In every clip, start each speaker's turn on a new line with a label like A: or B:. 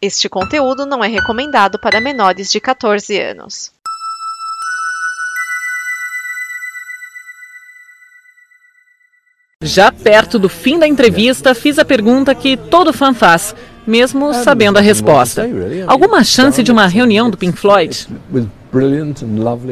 A: Este conteúdo não é recomendado para menores de 14 anos.
B: Já perto do fim da entrevista, fiz a pergunta que todo fã faz, mesmo sabendo a resposta. Alguma chance de uma reunião do Pink Floyd?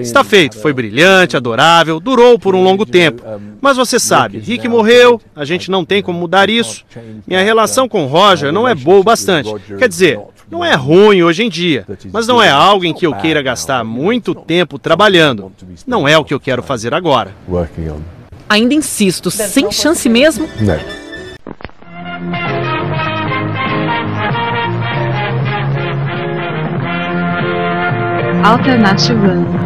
C: Está feito, foi brilhante, adorável, durou por um longo tempo. Mas você sabe, Rick morreu, a gente não tem como mudar isso. Minha relação com Roger não é boa o bastante. Quer dizer, não é ruim hoje em dia, mas não é algo em que eu queira gastar muito tempo trabalhando. Não é o que eu quero fazer agora.
B: Ainda insisto, sem chance mesmo?
D: Não.
E: Alternative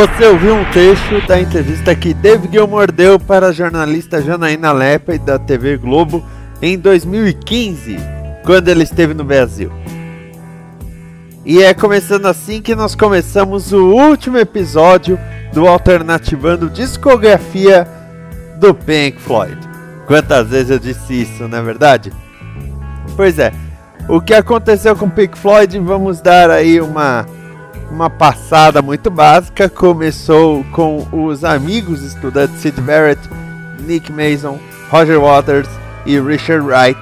D: Você ouviu um trecho da entrevista que David Gilmour deu para a jornalista Janaína Lepe da TV Globo em 2015, quando ele esteve no Brasil. E é começando assim que nós começamos o último episódio do Alternativando Discografia do Pink Floyd. Quantas vezes eu disse isso, não é verdade? Pois é, o que aconteceu com Pink Floyd, vamos dar aí uma uma passada muito básica. Começou com os amigos estudantes Sid Barrett, Nick Mason, Roger Waters e Richard Wright,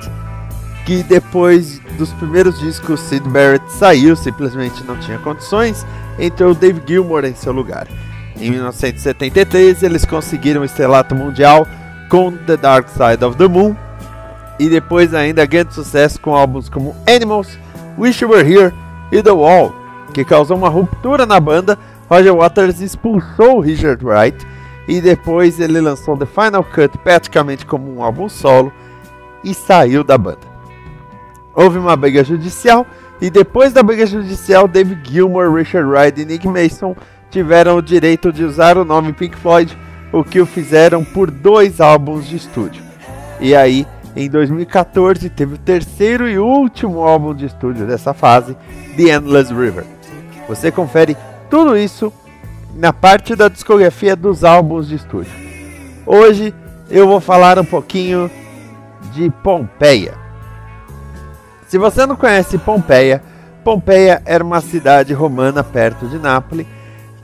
D: que depois dos primeiros discos Sid Barrett saiu, simplesmente não tinha condições, entrou Dave Gilmour em seu lugar. Em 1973 eles conseguiram o estrelato mundial com The Dark Side of the Moon e depois ainda grande sucesso com álbuns como Animals, Wish You Were Here e The Wall, que causou uma ruptura na banda, Roger Waters expulsou Richard Wright e depois ele lançou The Final Cut praticamente como um álbum solo e saiu da banda. Houve uma briga judicial e depois da briga judicial, David Gilmour, Richard Wright e Nick Mason tiveram o direito de usar o nome Pink Floyd, o que o fizeram por dois álbuns de estúdio. E aí, em 2014, teve o terceiro e último álbum de estúdio dessa fase, The Endless River. Você confere tudo isso na parte da discografia dos álbuns de estúdio. Hoje eu vou falar um pouquinho de Pompeia. Se você não conhece Pompeia, Pompeia era uma cidade romana perto de Nápoles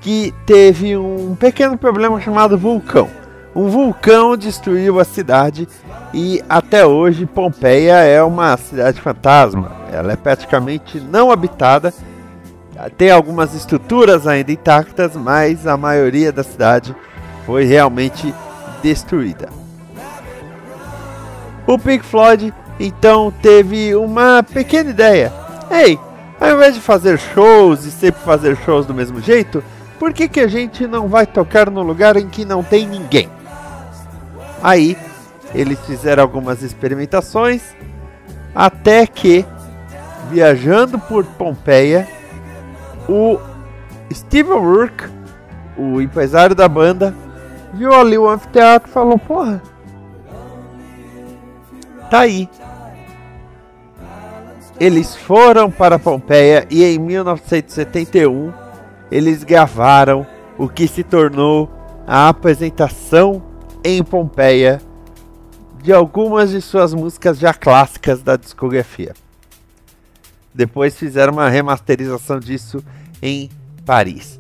D: que teve um pequeno problema chamado vulcão. Um vulcão destruiu a cidade e até hoje Pompeia é uma cidade fantasma. Ela é praticamente não habitada tem algumas estruturas ainda intactas, mas a maioria da cidade foi realmente destruída. O Pink Floyd então teve uma pequena ideia. Ei, ao invés de fazer shows e sempre fazer shows do mesmo jeito, por que, que a gente não vai tocar no lugar em que não tem ninguém? Aí eles fizeram algumas experimentações até que, viajando por Pompeia, o Steve Rourke, o empresário da banda, viu ali o anfiteatro e falou: Porra, tá aí. Eles foram para Pompeia e em 1971 eles gravaram o que se tornou a apresentação em Pompeia de algumas de suas músicas já clássicas da discografia. Depois fizeram uma remasterização disso em Paris.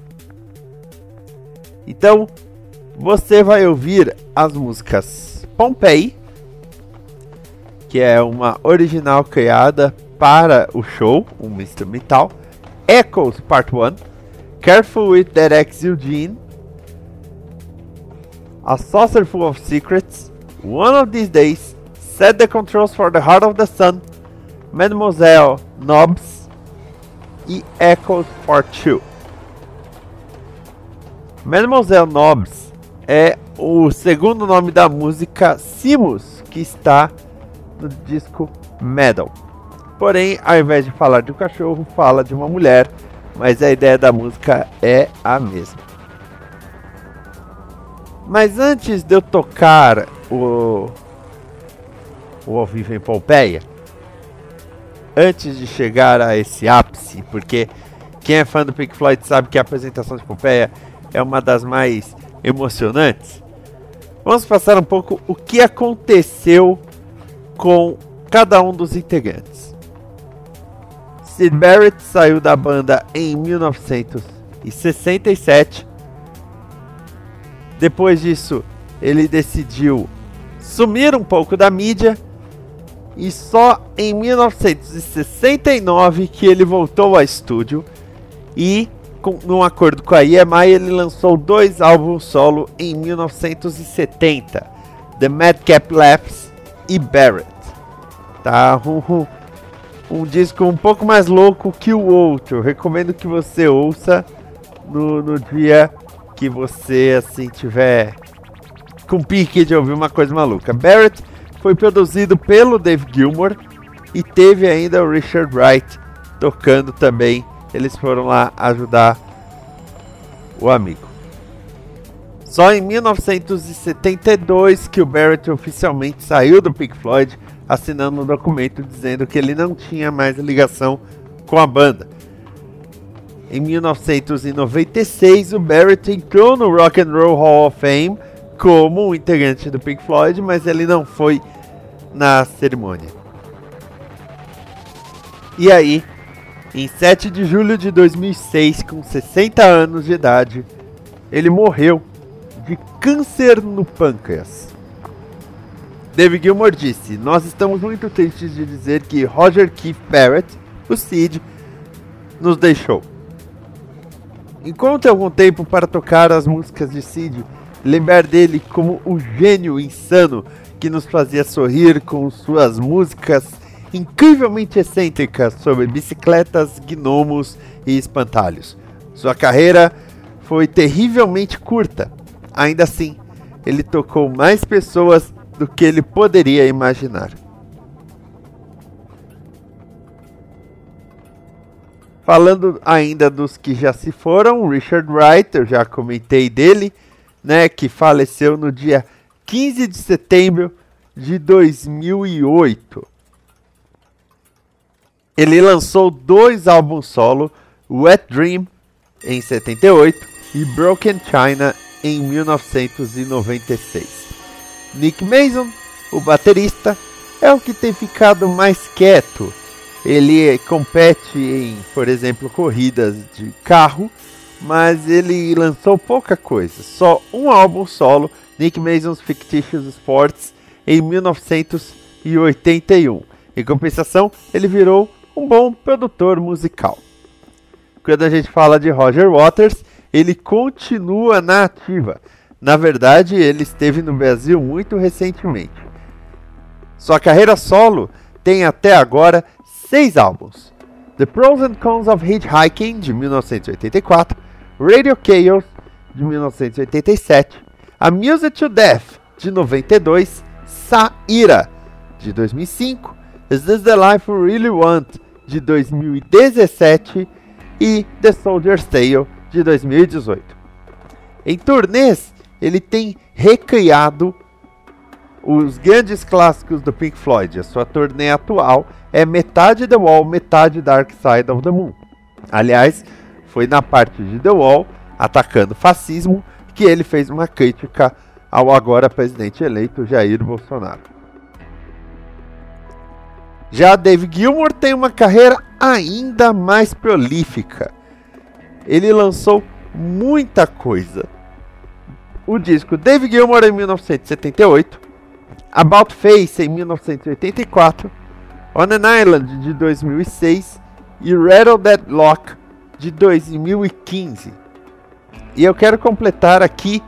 D: Então, você vai ouvir as músicas Pompeii, que é uma original criada para o show, um instrumental, Echoes Part 1, Careful with That Ex Eugene, A Saucer Full of Secrets, One of These Days, Set the Controls for the Heart of the Sun, Mademoiselle Knobs e Echoes Part 2. Mademoiselle Knobs é o segundo nome da música Simus, que está no disco Metal. Porém, ao invés de falar de um cachorro, fala de uma mulher, mas a ideia da música é a mesma. Mas antes de eu tocar o, o ao vivo em Pompeia, antes de chegar a esse ápice, porque quem é fã do Pink Floyd sabe que a apresentação de Pompeia é uma das mais emocionantes. Vamos passar um pouco o que aconteceu com cada um dos integrantes. Sid Barrett saiu da banda em 1967. Depois disso, ele decidiu sumir um pouco da mídia e só em 1969 que ele voltou ao estúdio e com, num acordo com a EMI, ele lançou dois álbuns solo em 1970, The Madcap Laughs e Barrett. Tá um, um, um, disco um pouco mais louco que o outro. Recomendo que você ouça no, no dia que você assim tiver com pique de ouvir uma coisa maluca. Barrett foi produzido pelo Dave Gilmour e teve ainda o Richard Wright tocando também eles foram lá ajudar o amigo. Só em 1972 que o Barrett oficialmente saiu do Pink Floyd, assinando um documento dizendo que ele não tinha mais ligação com a banda. Em 1996, o Barrett entrou no Rock and Roll Hall of Fame como um integrante do Pink Floyd, mas ele não foi na cerimônia. E aí, em 7 de julho de 2006, com 60 anos de idade, ele morreu de câncer no pâncreas. David Gilmour disse: Nós estamos muito tristes de dizer que Roger Keith Barrett, o Sid, nos deixou. Encontre algum tempo para tocar as músicas de Sid, lembrar dele como o gênio insano que nos fazia sorrir com suas músicas incrivelmente excêntrica sobre bicicletas, gnomos e espantalhos. Sua carreira foi terrivelmente curta. Ainda assim, ele tocou mais pessoas do que ele poderia imaginar. Falando ainda dos que já se foram, Richard Wright, eu já comentei dele, né, que faleceu no dia 15 de setembro de 2008. Ele lançou dois álbuns solo, Wet Dream em 78 e Broken China em 1996. Nick Mason, o baterista, é o que tem ficado mais quieto. Ele compete em, por exemplo, corridas de carro, mas ele lançou pouca coisa, só um álbum solo, Nick Mason's Fictitious Sports, em 1981. Em compensação, ele virou um bom produtor musical. Quando a gente fala de Roger Waters, ele continua na ativa. Na verdade, ele esteve no Brasil muito recentemente. Sua carreira solo tem até agora seis álbuns: The Pros and Cons of Hitchhiking, de 1984, Radio Chaos, de 1987, A Music to Death, de 92, Saira, de 2005, Is This the Life We Really Want, de 2017 e The Soldier's Tale de 2018. Em turnês, ele tem recriado os grandes clássicos do Pink Floyd. A sua turnê atual é metade The Wall, metade Dark Side of the Moon. Aliás, foi na parte de The Wall, atacando fascismo, que ele fez uma crítica ao agora presidente eleito Jair Bolsonaro. Já Dave Gilmour tem uma carreira ainda mais prolífica. Ele lançou muita coisa. O disco Dave Gilmour em 1978, About Face em 1984, On an Island de 2006 e Rattle That Lock de 2015. E eu quero completar aqui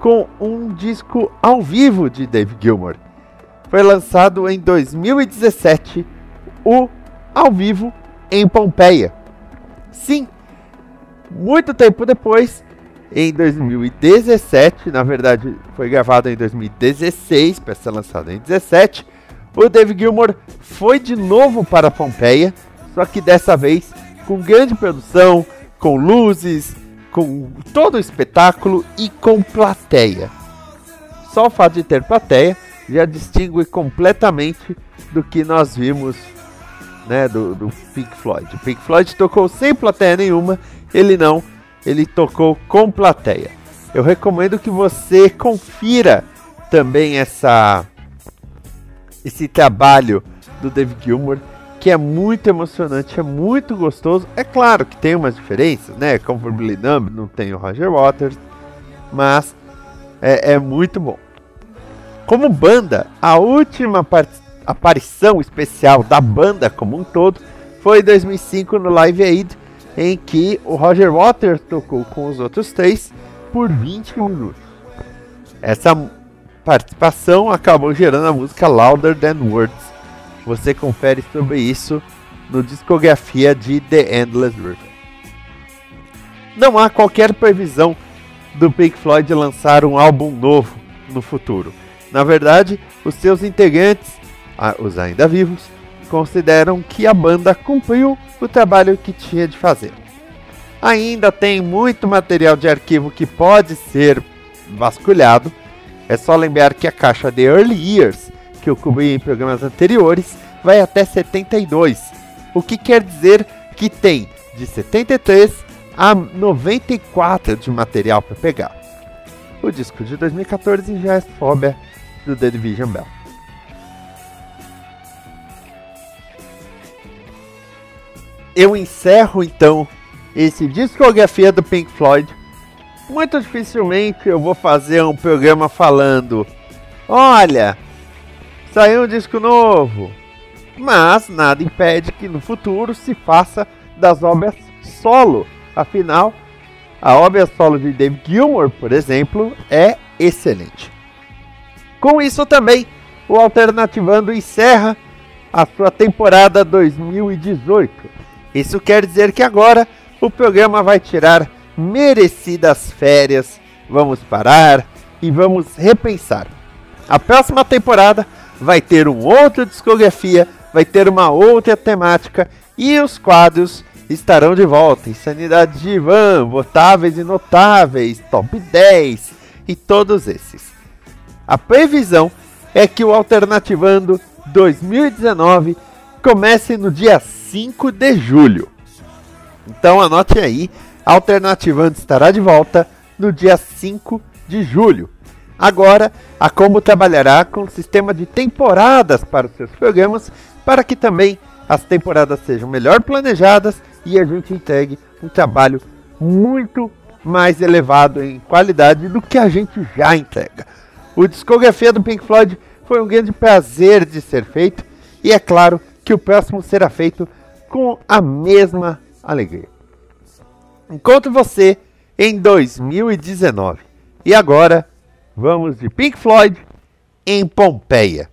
D: com um disco ao vivo de Dave Gilmour foi lançado em 2017 o ao vivo em Pompeia. Sim, muito tempo depois, em 2017, na verdade foi gravado em 2016 para ser lançado em 2017, o David Gilmour foi de novo para Pompeia, só que dessa vez com grande produção, com luzes, com todo o espetáculo e com plateia. Só o fato de ter plateia já distingue completamente do que nós vimos né, do, do Pink Floyd. O Pink Floyd tocou sem plateia nenhuma, ele não, ele tocou com plateia. Eu recomendo que você confira também essa esse trabalho do David Gilmour, que é muito emocionante, é muito gostoso. É claro que tem umas diferenças, né? Comfortably Numb não tem o Roger Waters, mas é, é muito bom. Como banda, a última aparição especial da banda como um todo foi em 2005 no Live Aid, em que o Roger Waters tocou com os outros três por 20 minutos. Essa participação acabou gerando a música Louder Than Words. Você confere sobre isso no discografia de The Endless River. Não há qualquer previsão do Pink Floyd lançar um álbum novo no futuro. Na verdade, os seus integrantes, os ainda vivos, consideram que a banda cumpriu o trabalho que tinha de fazer. Ainda tem muito material de arquivo que pode ser vasculhado. É só lembrar que a caixa de Early Years, que eu cobri em programas anteriores, vai até 72, o que quer dizer que tem de 73 a 94 de material para pegar. O disco de 2014 já é Fobia do The Division Bell. Eu encerro então esse discografia do Pink Floyd. Muito dificilmente eu vou fazer um programa falando: olha, saiu um disco novo. Mas nada impede que no futuro se faça das obras solo. Afinal, a obra solo de Dave Gilmour, por exemplo, é excelente. Com isso também, o Alternativando encerra a sua temporada 2018. Isso quer dizer que agora o programa vai tirar merecidas férias. Vamos parar e vamos repensar. A próxima temporada vai ter um outra discografia, vai ter uma outra temática e os quadros estarão de volta. Insanidade de Ivan, Votáveis e Notáveis, Top 10 e todos esses. A previsão é que o Alternativando 2019 comece no dia 5 de julho. Então anote aí, Alternativando estará de volta no dia 5 de julho. Agora, a Combo trabalhará com um sistema de temporadas para os seus programas, para que também as temporadas sejam melhor planejadas e a gente entregue um trabalho muito mais elevado em qualidade do que a gente já entrega. O discografia do Pink Floyd foi um grande prazer de ser feito e é claro que o próximo será feito com a mesma alegria. Encontro você em 2019. E agora vamos de Pink Floyd em Pompeia.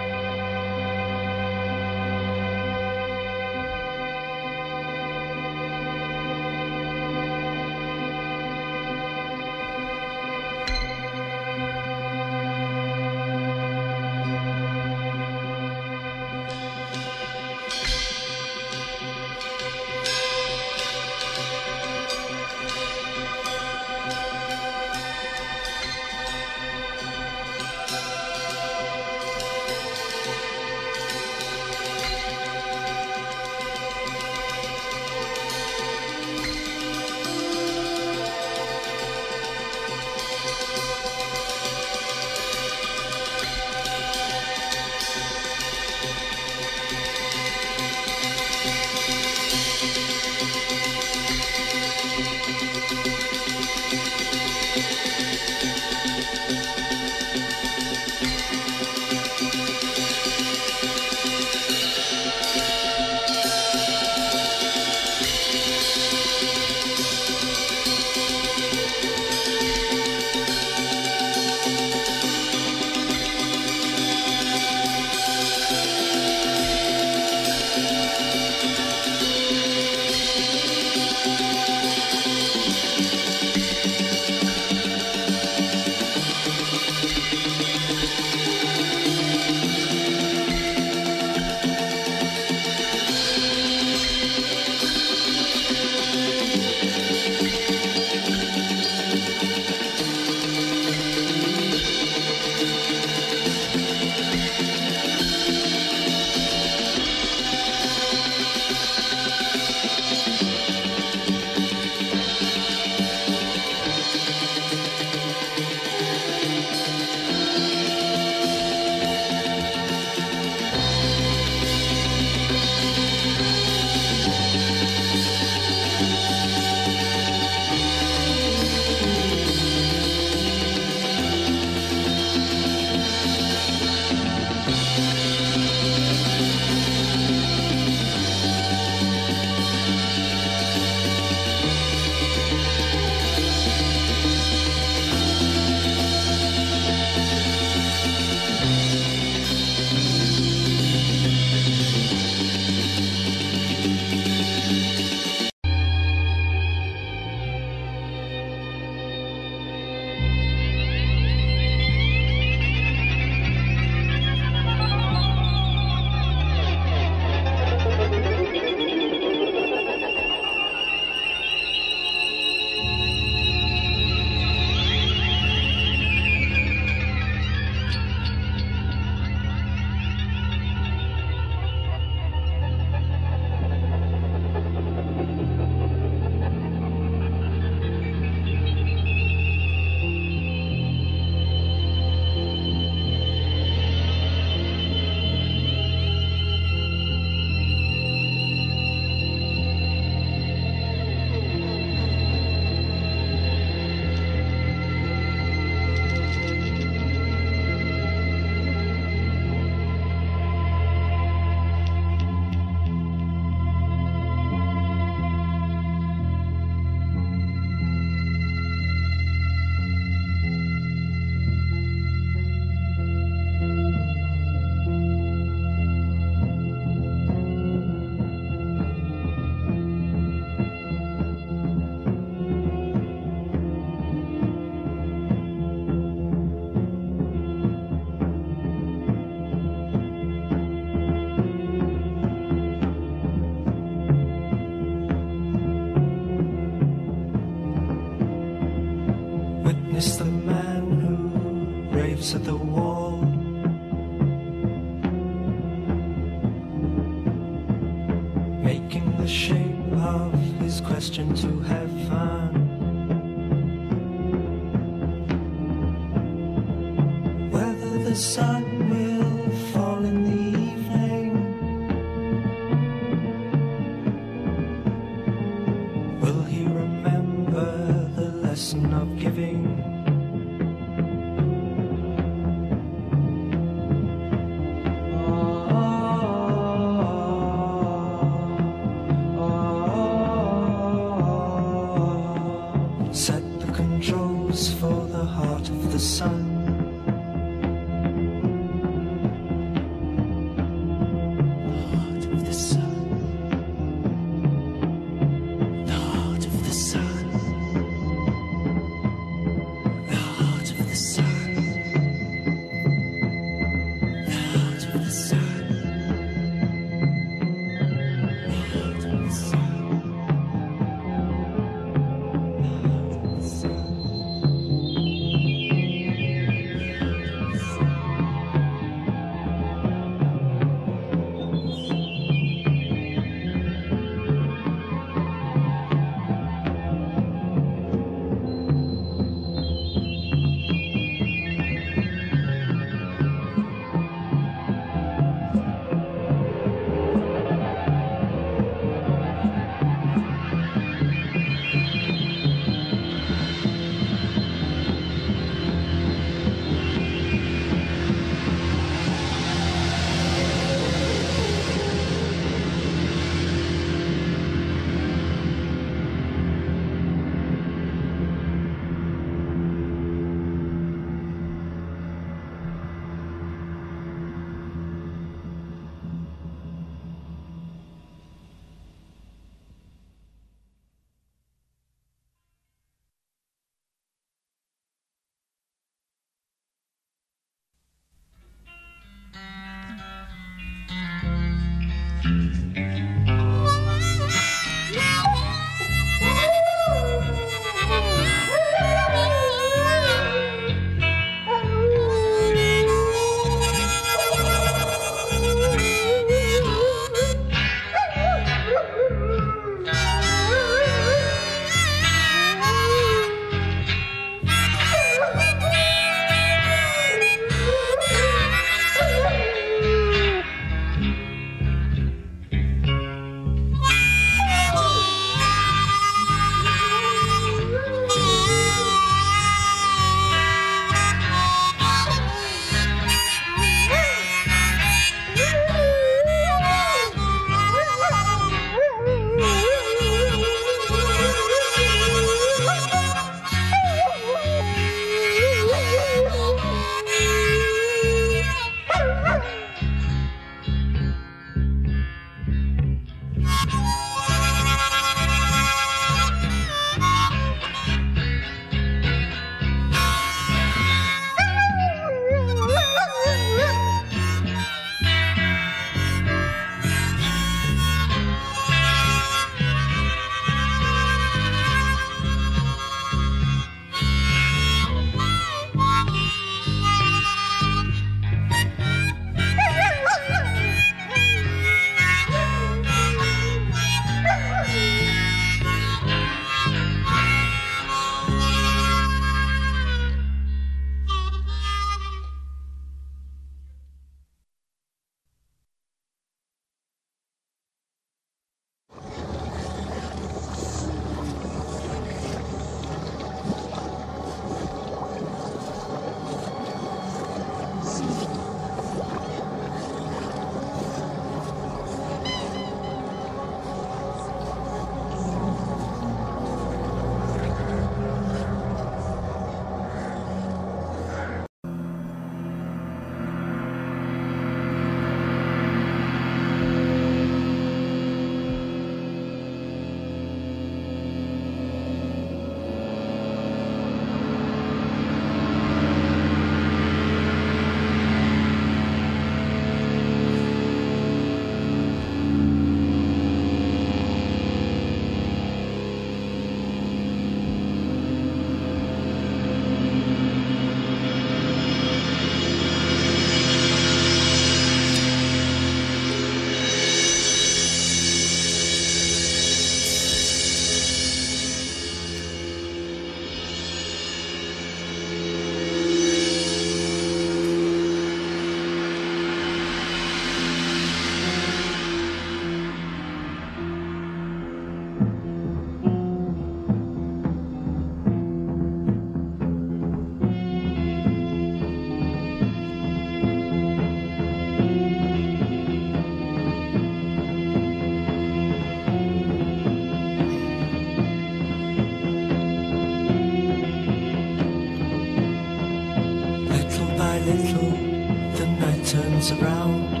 E: dance around.